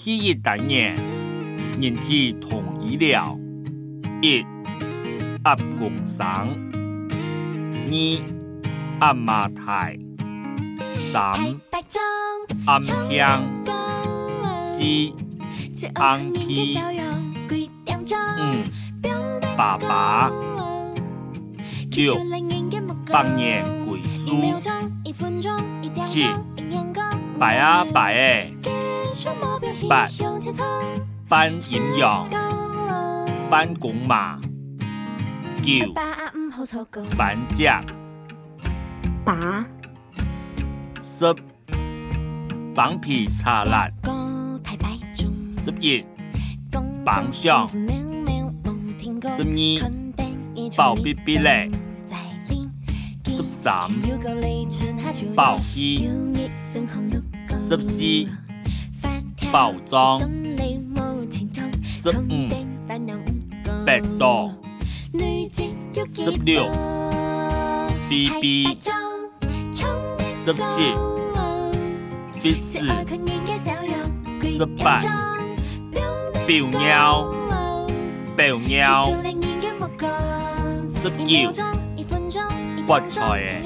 第一单元，人体同医疗：一、阿公生；二、鸭马胎；三、阿香；四、阿皮；五、爸爸；六、百年归苏；七、白啊白诶。八、班营养，班公马；九、班甲；八、十、帮皮擦辣；十一、帮上；十二、包必必嘞；十三、包起；十四。包装。十五，百度十六，B B 十七，必死十八，彪鸟彪鸟十九，发财。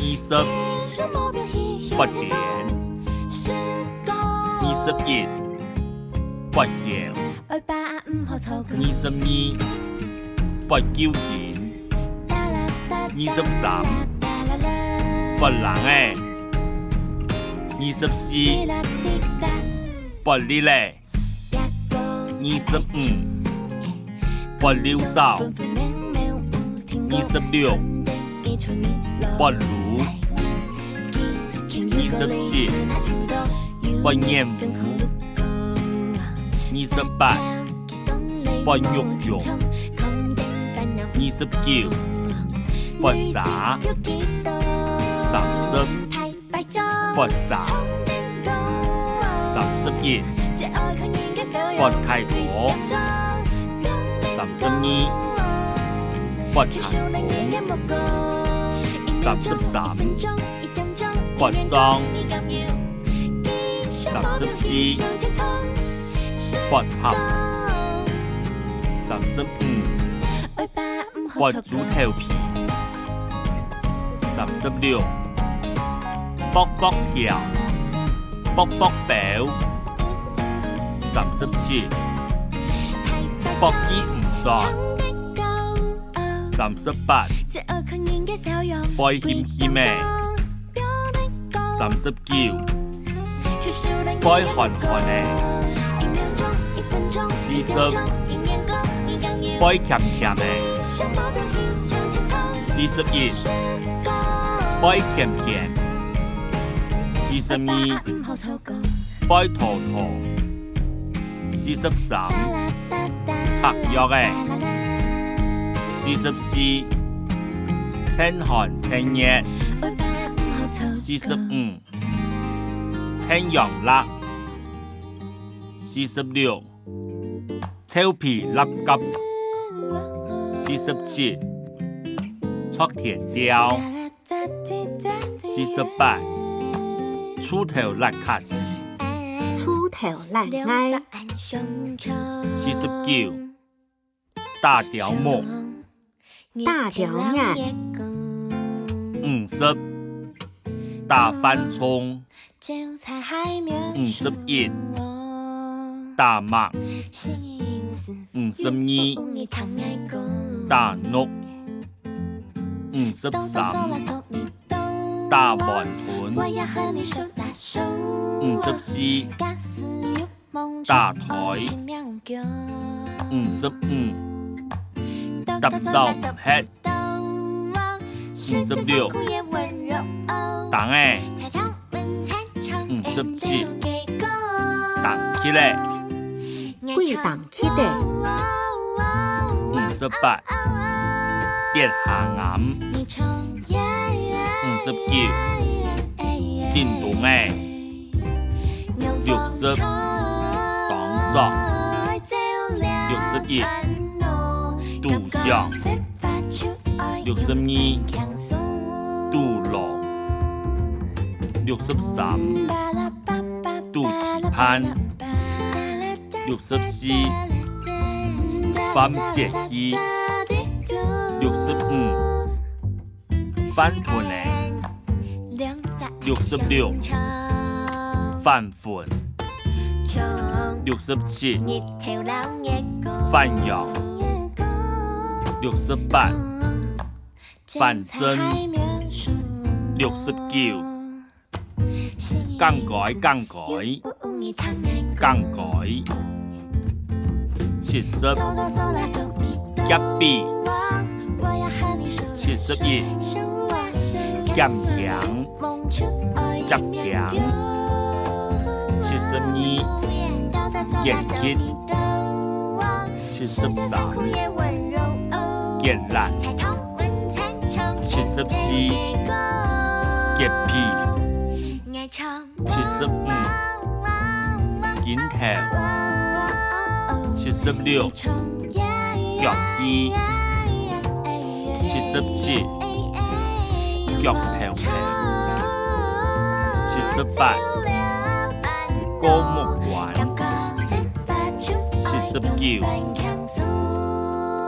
二十，发电。二十一，发现；二十二，发纠结；二十三，发冷诶；二十四，发热嘞；二十五，发溜走；二十六，发炉；二十七。发烟雾，二十八；发肉肉，二十九；发沙，三十；发沙，三十一；发太多，三十二；发太多，三十三；发脏。三十四，发合；三十五，发猪头皮；三十六，卜卜跳，卜卜表；三十七，卜鸡唔转；三十八，拜险险咩；三十九。该看看呢，四十，该甜甜呢，四十一，该甜甜，四十二，该坨坨，四十三，擦药诶，四十四，清寒清热，四十五。青阳辣，四十六；臭皮辣吉，四十七；出田雕，四十八；出头辣咳，出头辣挨，四十九；大条木，大条眼，五十；大番葱。五十一，大麦；五十二，大糯；五十三，大馒头；五十四，大台；五十五，搭灶唔黑；五十六，蛋诶。五十七，荡起来，会荡起来。五十八，跌下岩。五十九，电动诶。六十，动作。六十一，杜象。六十二，杜罗。六十三，肚脐盼，六十四，番节希，六十五，番屯的，六十六，番粉，六十七，番药，六十八，番增，六十九。更改，更改，更改。七十，减肥。七十一，减强，减强。七十二，减轻。七十三，减懒。七十四，洁癖。七十五，金头；七十六，脚医；七。十七，脚头头；七十八，高木丸；七十九，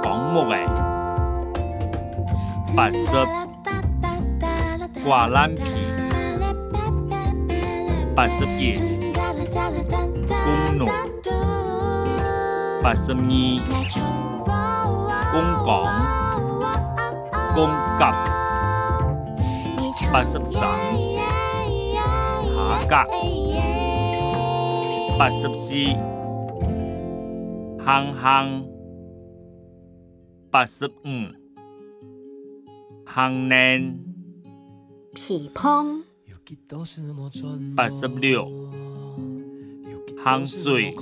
讲木的；八十，割懒皮。八十一，弓弩；八十二，弓杆、弓甲；八十三，下甲；八十四，行行；八十五，行年；鼻膨。八十六，行水，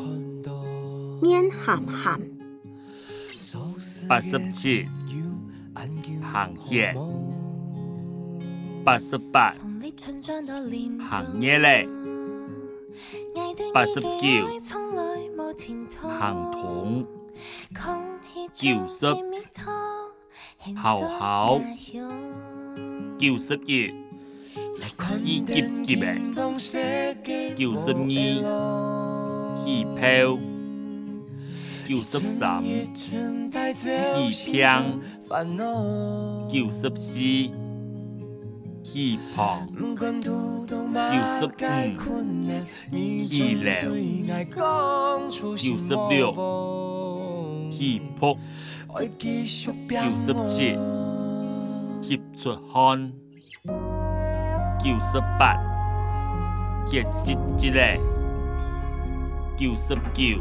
面含含；八十七，行血；八十八，行热嘞；八十九，行痛；九十，好好；九十一。气急急的，九十二，气泡，九十三，气平，九十四，气胖，九十五，气流，九十六，气泡，九十七，气出汗。九十八，结节节嘞；九十九，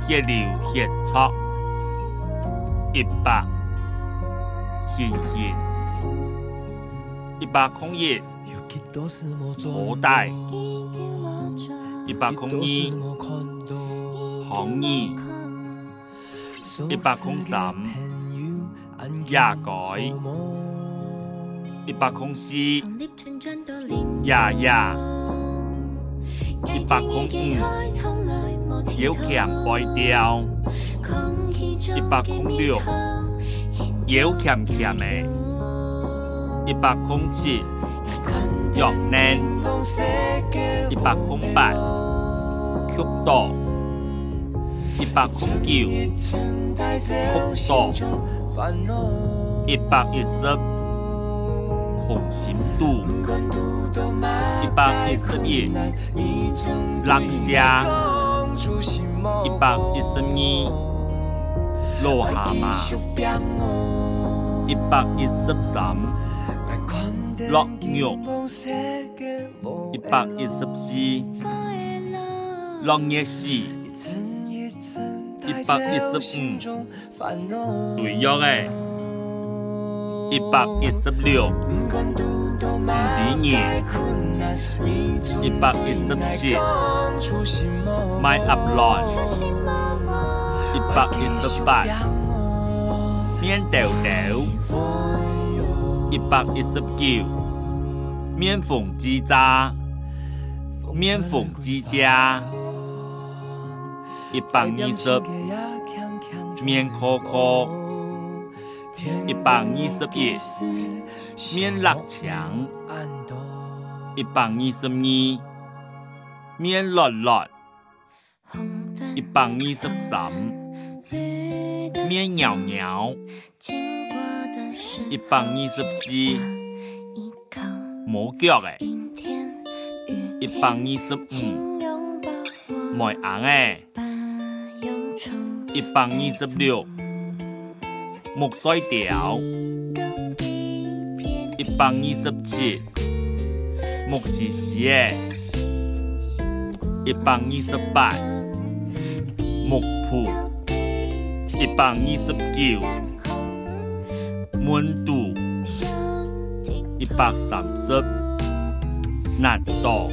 血流血出；一百，显现；一百空一，无带；一百空二，行二；一百空三，亚改。一百空四，呀呀；一百空五，腰钳歪掉；一百空六，腰欠欠的；一百空七，脚软；一百空八，曲倒；一百空九，曲倒；一百一十。空心肚，一百一十一，落下，一百一十二，落蛤蟆，一百一十三，落肉，一百一十四，落热死，一百一十五，对药诶。一百一十六，五比二，一百一十七，My upload，一百一十八，面豆豆，一百一十九，面缝机渣，面缝机家，一百二十，面壳壳。一百二十一，面六强；一百二十二，面六六，一百二十三，面袅袅，一百二十四，冇脚诶，一百二十五，冇红的，一百二十六，木须条，一百二十七，木丝丝的。一百二十八，木铺；一百二十九，温度；一百三十，纳豆；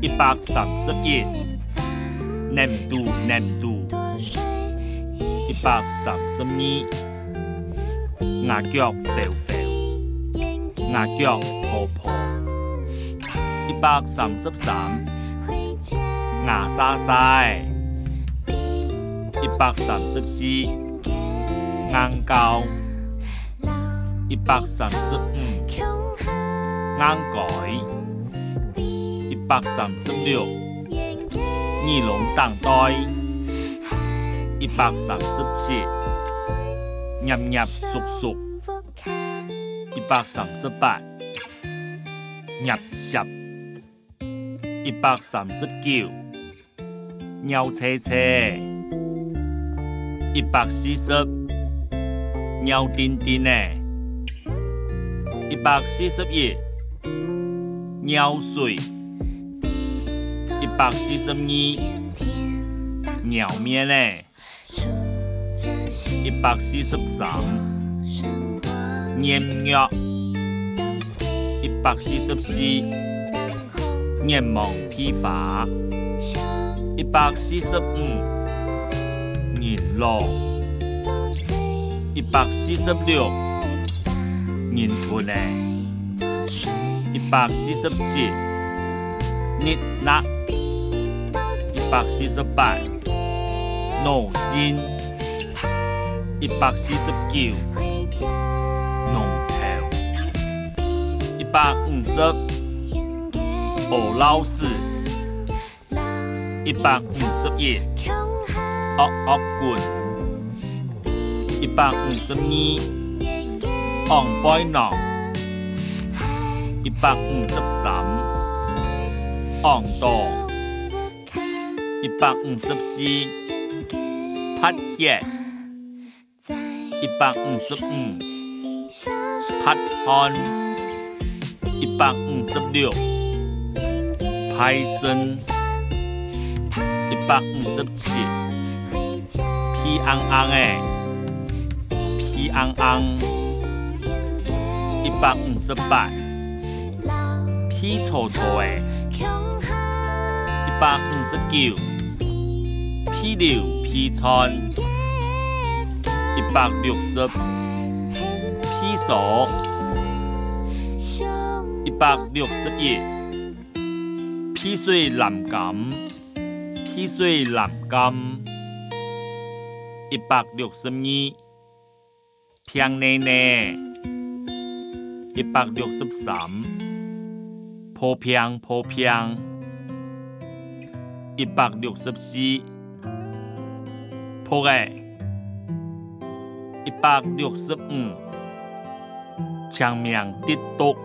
一百三十一，南肚南肚；一百三十二，鸭脚肥肥，鸭脚泡泡；一百三十三。牙沙沙，一百三十四，硬胶，一百三十五，硬改，一百三十六，尼龙当袋，一百三十七，黏黏熟熟，一百三十八，捏实，一百三十九。尿车车，一百四十；尿丁丁呢，一百四十一；尿水，一百四十二；鸟面的，一百四十三；黏肉，一百四十四；黏蒙批发。一百四十五，银螺；一百四十六，银豚嘞；一百四十七，热辣；一百四十八，浓心；一百四十九，浓头；一百五十，欧老师。一百五十一，恶恶棍；一百五十二，昂背囊；一百五十三，昂刀；一百五十四，拍血；一百五十五，拍汗；一百五十六，拍身。一百五十七，皮瓮瓮的，皮瓮瓮；一百五十八，皮粗粗的；一百五十九，皮溜皮纤；一百六十，皮酥；一百六十一，皮水蓝甘。汽水蓝柑，一百六十二，平奶奶，一百六十三，破平破平，一百六十四，破个，一百六十五，长命滴毒，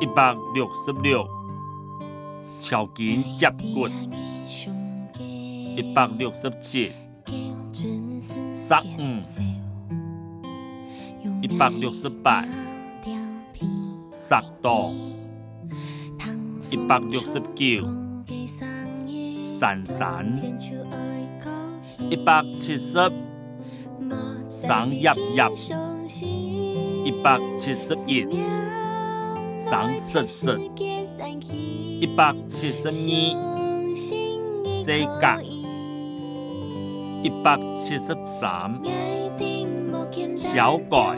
一百六十六。超筋接骨，一百六十七，杀五，一百六十八，十度，一百六十九，闪闪，一百七十，生叶叶，一百七十一，生实实。一百七十二，四格；一百七十三，小盖；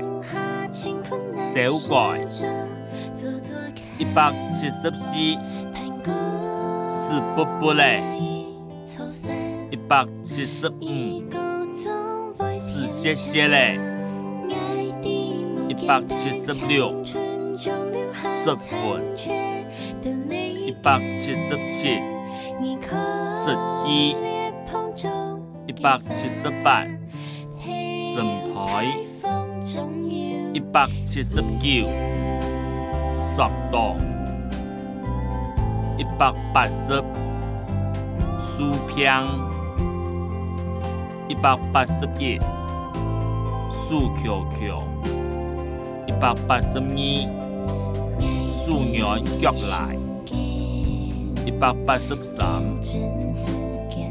小盖；一百七十四，四不不嘞；一百七十五，谢谢嘞；一百七十六，十分。一百七十七，十七，一百七十八，神台，一百七十九，索道，一百八十，苏平，一百八十一，数 Q Q，一百八十二。素媛脚来，一百八十三；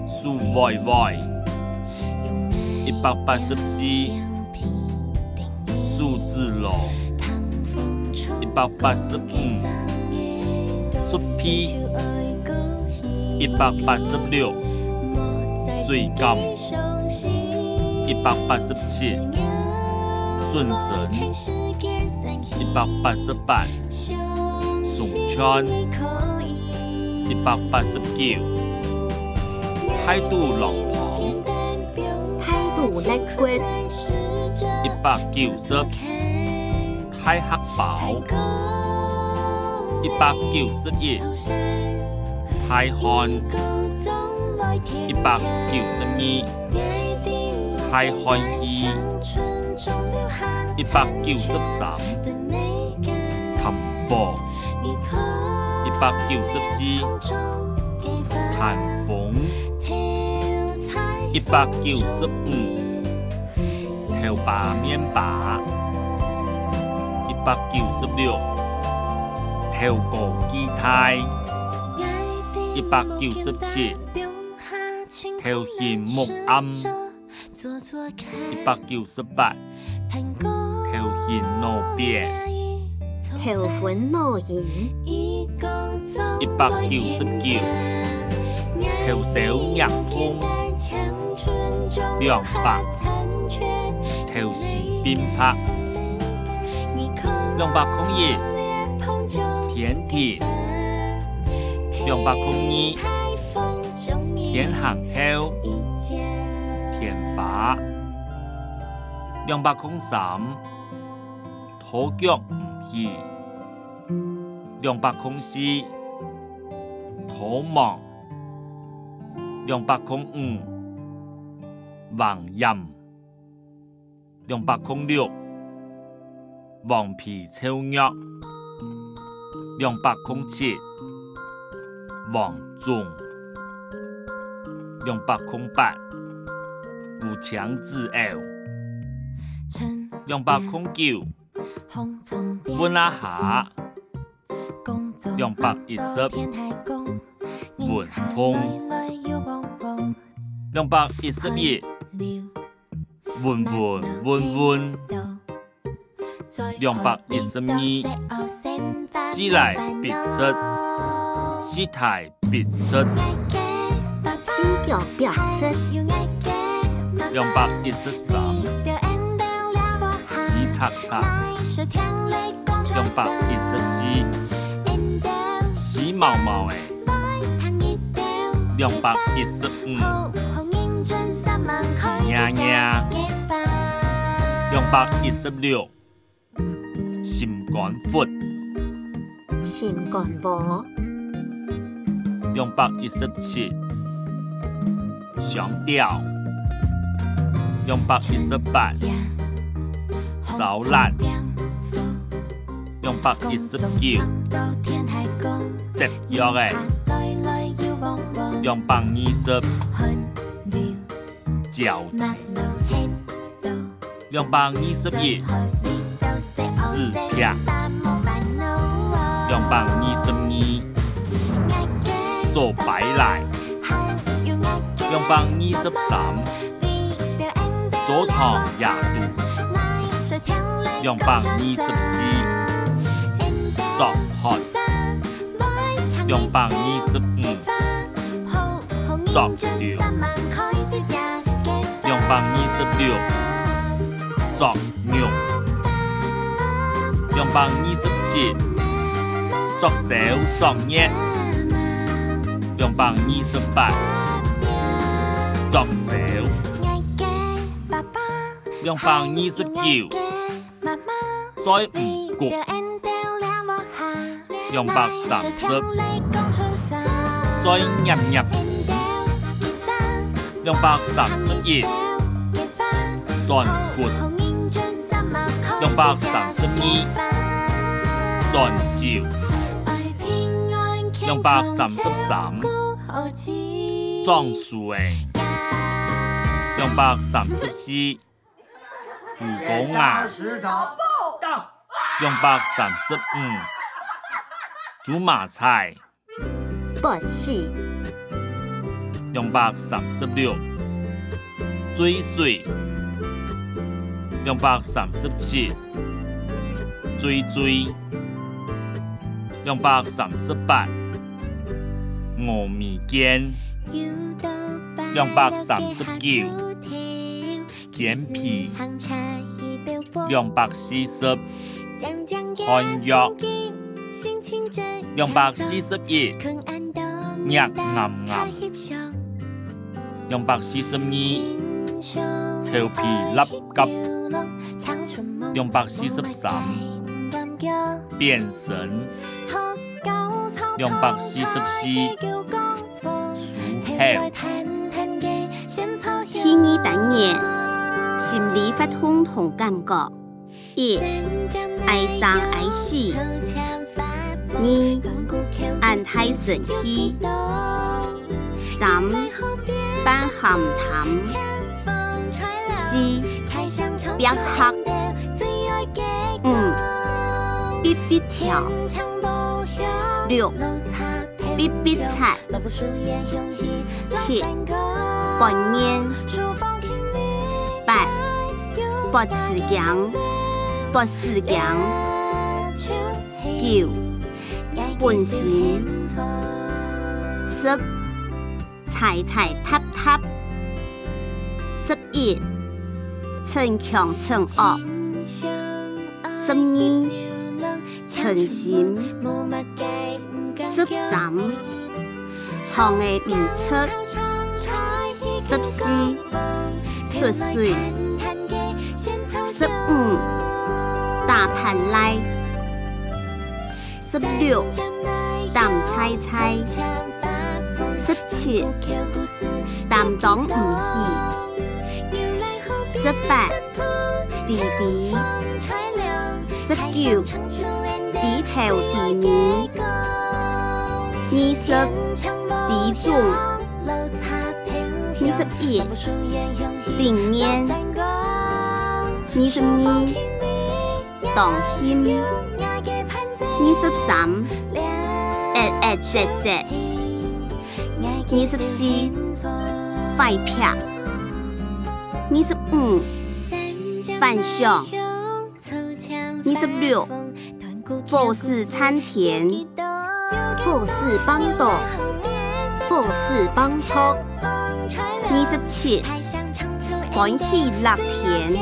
数歪歪，一百八十四；素自罗，一百八十五；数 P，一百八十六；水柑，一百八十七；顺神，一百八十八。一百八十九，态度龙鹏，态度乐观，一百九十，太黑宝，一百九十一，太寒，一百九十二，太欢喜，一百九十三，淡薄。一百九十四，台风；一百九十五，头把面把；一百九十六，头高机态；一百九十七，头显木暗；一百九十八，头显脑变。头昏脑眩，一百九十九，头手眼通，两百，头是鞭拍，两百空一，天天，两百空二，天行后，天发，两百空三，土脚唔去。两百空四，土忙；两百空五，黄阴；两百空六，黄皮臭肉；两百空七，黄种；两百空八，无枪自傲；两百空九，温阿下。两百一十，文通；两百一十一，文文文文；两百一十二，四来必出，四台必出，四脚必出；两百一十三，四擦擦；两百一十四。死毛毛的，两百一十五，死呀呀，两百一十六，心肝腹，心肝火，两百一十七，上吊，两百一十八，走烂，两百一十九。节约诶，两百二十，饺子，两百二十一，纸片，两百二十二，做白赖，两百二十三，做长野肚，两百二十四，做学。两百二十五，作了；两百二十六，作牛；两百二十七，作小作孽；两百二十八，作小；两百二十九，再唔过。两百三十。再廿廿，两百三十一，转骨，两百三十二，转照，两百三十三，壮树诶，两百三十四，主公啊，两百三十五，煮马菜。八四，两百三十六，追水，两百三十七，追追，两百三十八，峨眉间，两百三十九，健脾，两百四十，寒药，两百四十一。热暗暗，两百四十二，俏皮粒急，两百四十三，变神，两百四十四，苏黑。天意等年，心理发通同感觉，一爱生爱死。二安太神气，三办咸谈，四别客，五必必跳，六必必踩，七半年，八八次讲，八次讲，九。本心，十踩踩踏踏，十一逞强逞恶，十二诚心，十三创的唔出，十四出水，十五大盘来。十六，淡菜菜；十七，淡当唔起；十八，弟弟；十九，低头低面；二十，低重；二十一，定念；二十二，当心。二十三，诶诶姐姐，二十四，快劈，二十五，反响，二十六，富士参天，富士帮到，富士帮错，二十七，欢喜乐天，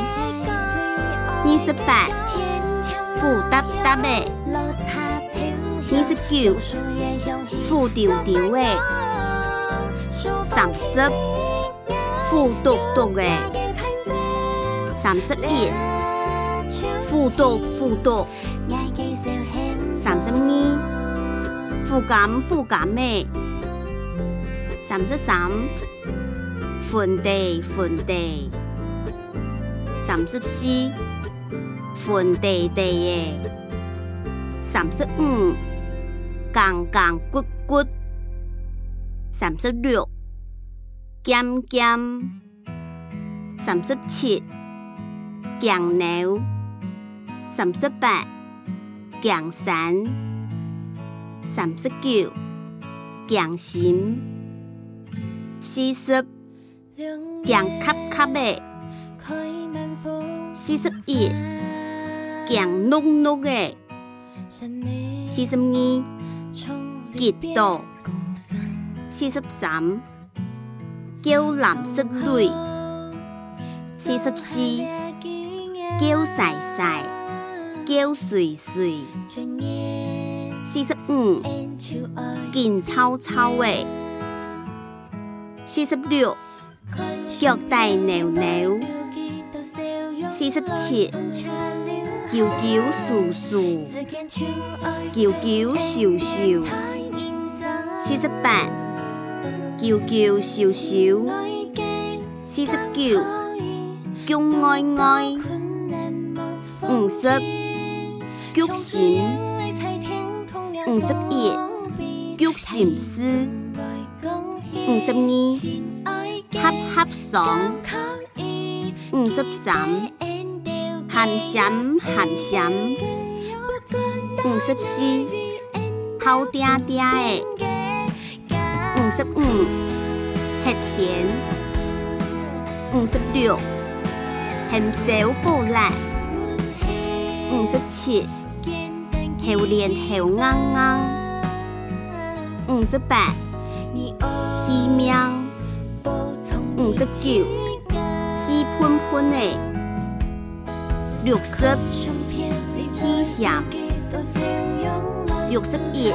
二十八，富达达的。二十九，负丢丢的；三十，负嘟嘟的；三十一，负嘟负嘟；三十二，负减负减的；三十三，分地分地；三十四，分地地的；三十五。杠杠骨骨，三十六，减减，三十七，强牛，三十八，强山，三十九，强心，四十，强磕磕的，四十一，强碌碌的，四十二。结岛，四十三，叫蓝色泪，四十四，叫晒晒，叫水水，四十五，劲臭臭的，四十六，脚大扭扭，四十七，叫叫簌簌，叫叫咻咻。四十八，旧旧修修，四十九，恭爱爱，五十，菊心，五十一，菊心丝，五十二，合合爽，五十三，含咸含咸，五十四，好嗲嗲的。五十五，很甜；五十六，很少过来；五十七，好黏好硬硬；五十八，稀妙；五十九，稀喷喷的；六十，稀咸；六十一。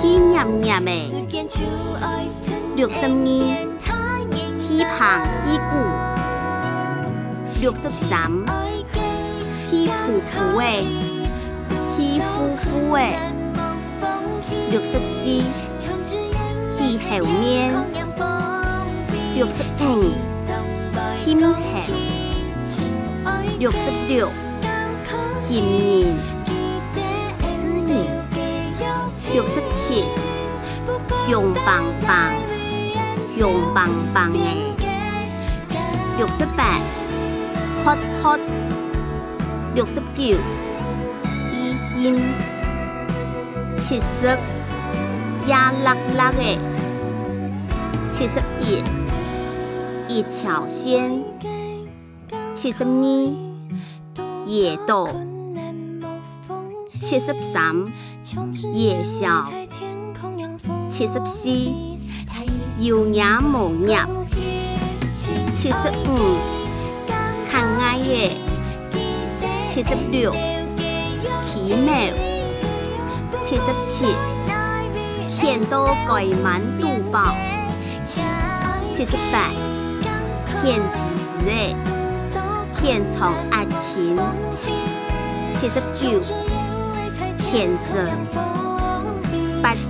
稀黏黏的，六十二，稀胖稀鼓，六十三，稀浮浮的，稀乎乎的，六十四，稀后面，六十五，稀黑，六十六，稀黏。六十七，香棒棒，香棒棒的。六十八，喝喝。六十九，一心。七十，呀啦啦的。七十一，一条线。七十二，夜到。七十三。夜宵，七十四，有影无影，七十五，看爱的，七十六，奇妙，七十七，甜到盖满肚包，七十八，甜滋滋的，甜从阿琴，七十九。天色，八十，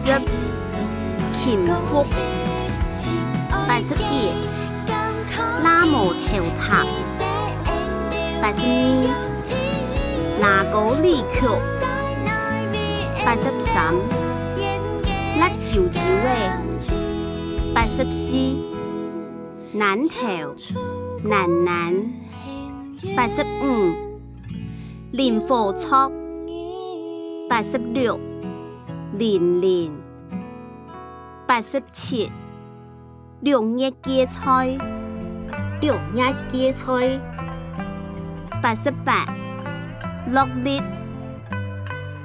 幸福，八十一，拉木头塔，八十二，拉高里口，八十三，辣椒椒的，八十四，南头，南南，八十五，林火错。八十六，零零，八十七，六叶芥菜，六叶芥菜，八十八，六粒，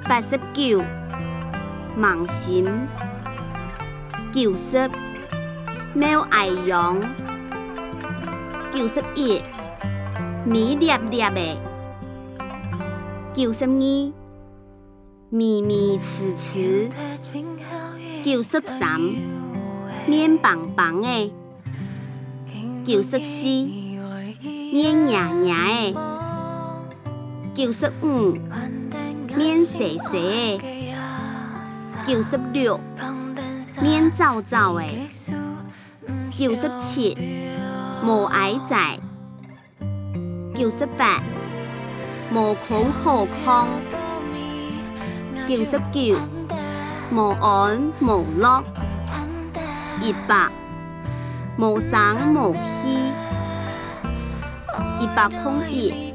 八十九，芒心，九十，猫爱用，九十一，米粒粒的，九十二。咪咪呲呲，九十三，面棒棒的，九十四，面痒痒的，九十五，面细细的，九十六，面皱皱的，九十七，无爱在，九十八，无空好空。九十九，无安无乐；一百，无声无息；一百空一，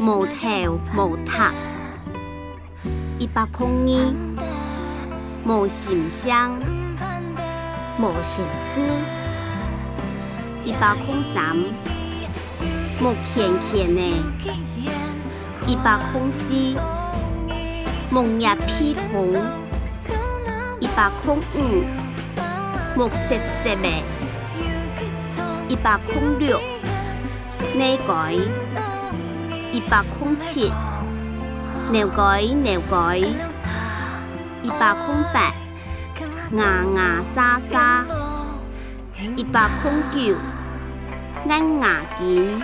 无头无塔；一百空二，无形象，无心思；一百空三，无甜甜的；一百空四。木叶披头，一百空五，木色色的，一百空六，内改，一百空七，内改内改，一百空八，牙牙沙沙，一百空九，硬牙紧，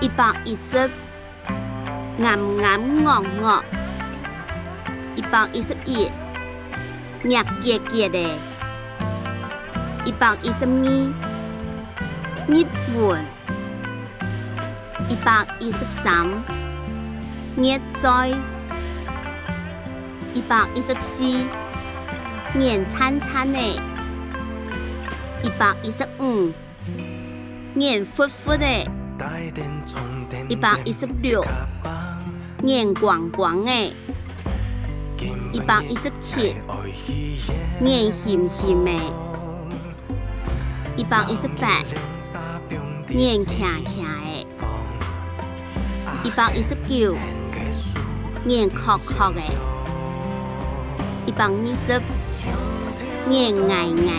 一百一十，硬硬恶恶。一百一十一，热结结的，一百一十二，日文，一百一十三，热在，一百一十四，黏餐餐的，一百一十五，黏糊糊的，一百一十六，黏光光的。一百一十七，黏咸咸的；一百一十八，黏呛呛的；一百一十九，黏壳壳的；一百二十，黏硬硬的；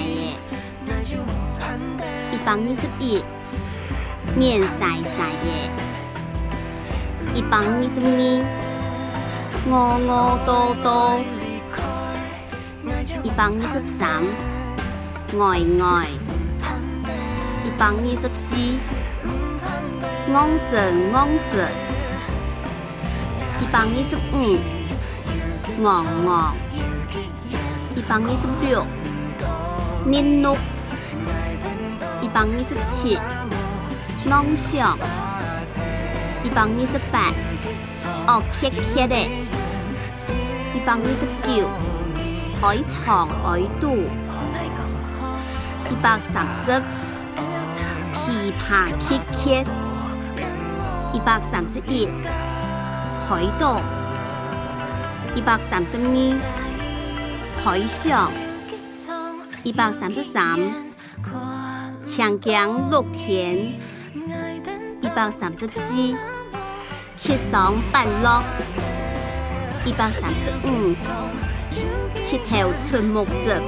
一百二十一，黏晒晒的；一百二十二。饿饿多多，一百二十三，呆呆，一百二十四，昂神昂神，一百二十五，昂昂，一百二十六，黏碌，一百二十七，囊想，一百二十八，哦，磕磕的。一百二十九，爱藏爱堵；一百三十，琵琶曲曲；一百三十一，海岛；一百三十二，海上；一百三十三，长江落天；一百三十四，七上八落。一百三十五，七头春木子；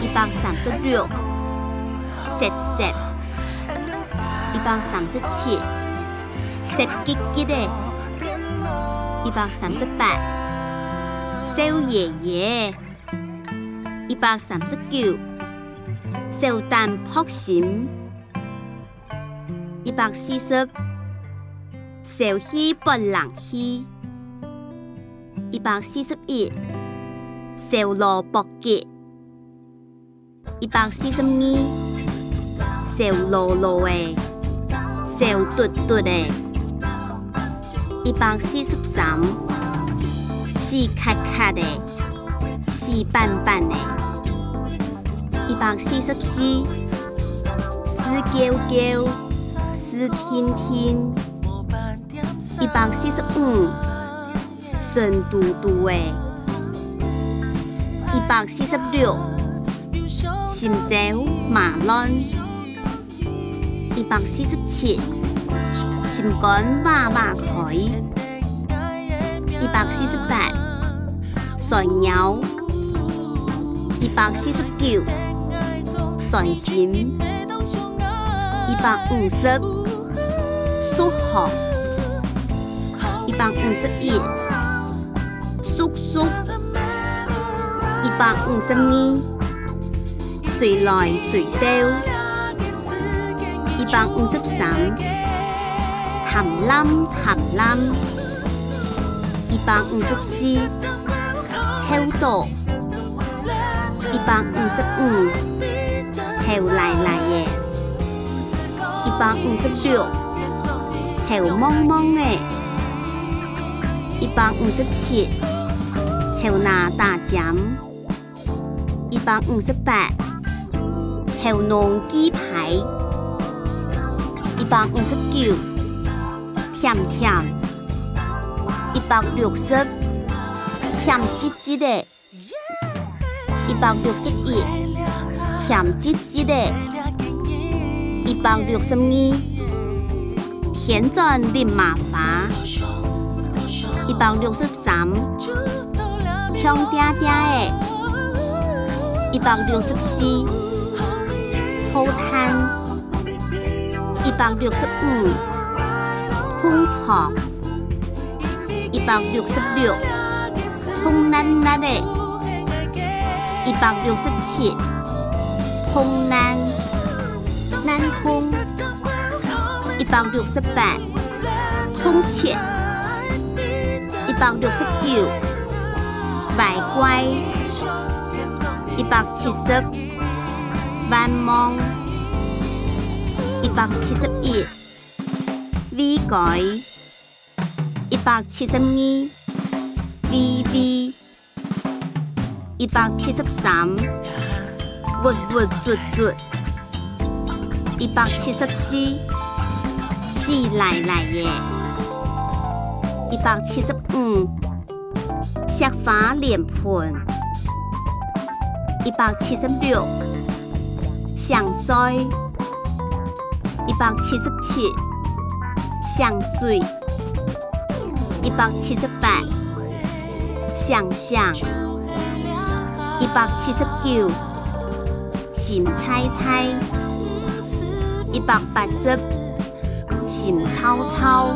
一百三十六，涩涩；一百三十七，涩吉吉的；一百三十八，小爷爷；一百三十九，小胆扑心；一百四十，小气不能气。一百四十一，小萝卜结；一百四十二，小罗罗的，小嘟嘟的；一百四十三，细卡卡的，细斑斑的；一百四十四，湿鸠鸠，湿天天；一百四十五。神嘟嘟的，一百四十六，心焦马乱；一百四十七，心肝马马开；一百四十八，酸鸟；一百四十九，酸心；一百五十，属猴；一百五十一。一百五十二，随来随到；一百五十三，谈滥谈滥；一百五十四，偷盗；一百五十五，偷来来的；一百五十六，还有蒙蒙的；一百五十七。还有那大奖，一百五十八；偷弄鸡排，一百五十九；甜甜，一百六十；甜滋滋的，一百六十一；甜滋滋的，一百六十二；甜钻林麻花，一百六十三。香嗲嗲的，一百六十四，好叹，一百六十五，通肠，一百六十六，通难难的，一百六十七，通难难通，百六十八，充钱，一百六十九。百乖，一百七十，万梦，一百七十一，微改，一百七十二，微微，一百七十三，活活卒卒，一百七十四，死赖赖耶，一百七十五，石花莲盆，一百七十六，上水，一百七十七，上水，一百七十八，上上，一百七十九，心菜菜，一百八十，心草草，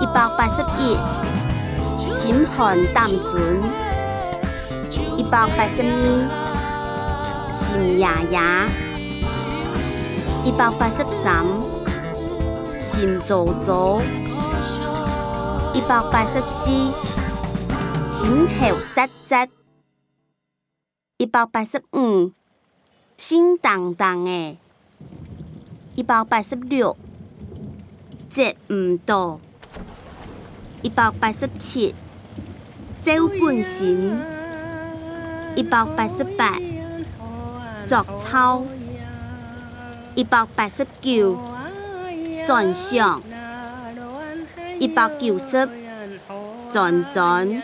一百八十一，心寒胆准，一百八十二，心牙牙，一百八十三，心糟糟，一百八十四，心头扎扎，一百八十五，心荡荡诶，一百八十六，接唔到，一百八十七，走本心，一百八十八，作操，一百八十九，转向，一百九十，转转，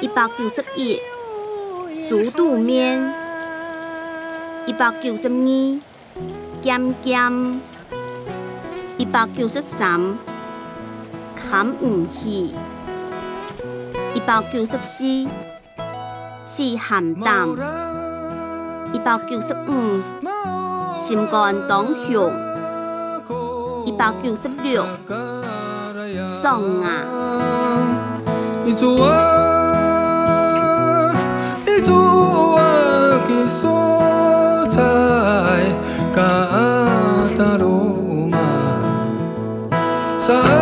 一百九十一，猪肚面，一百九十二，咸咸，一百九十三，砍唔起，一百九十四，是咸淡，一百九十五，心肝当雄，一百九十六，爽啊！哦嘿呀。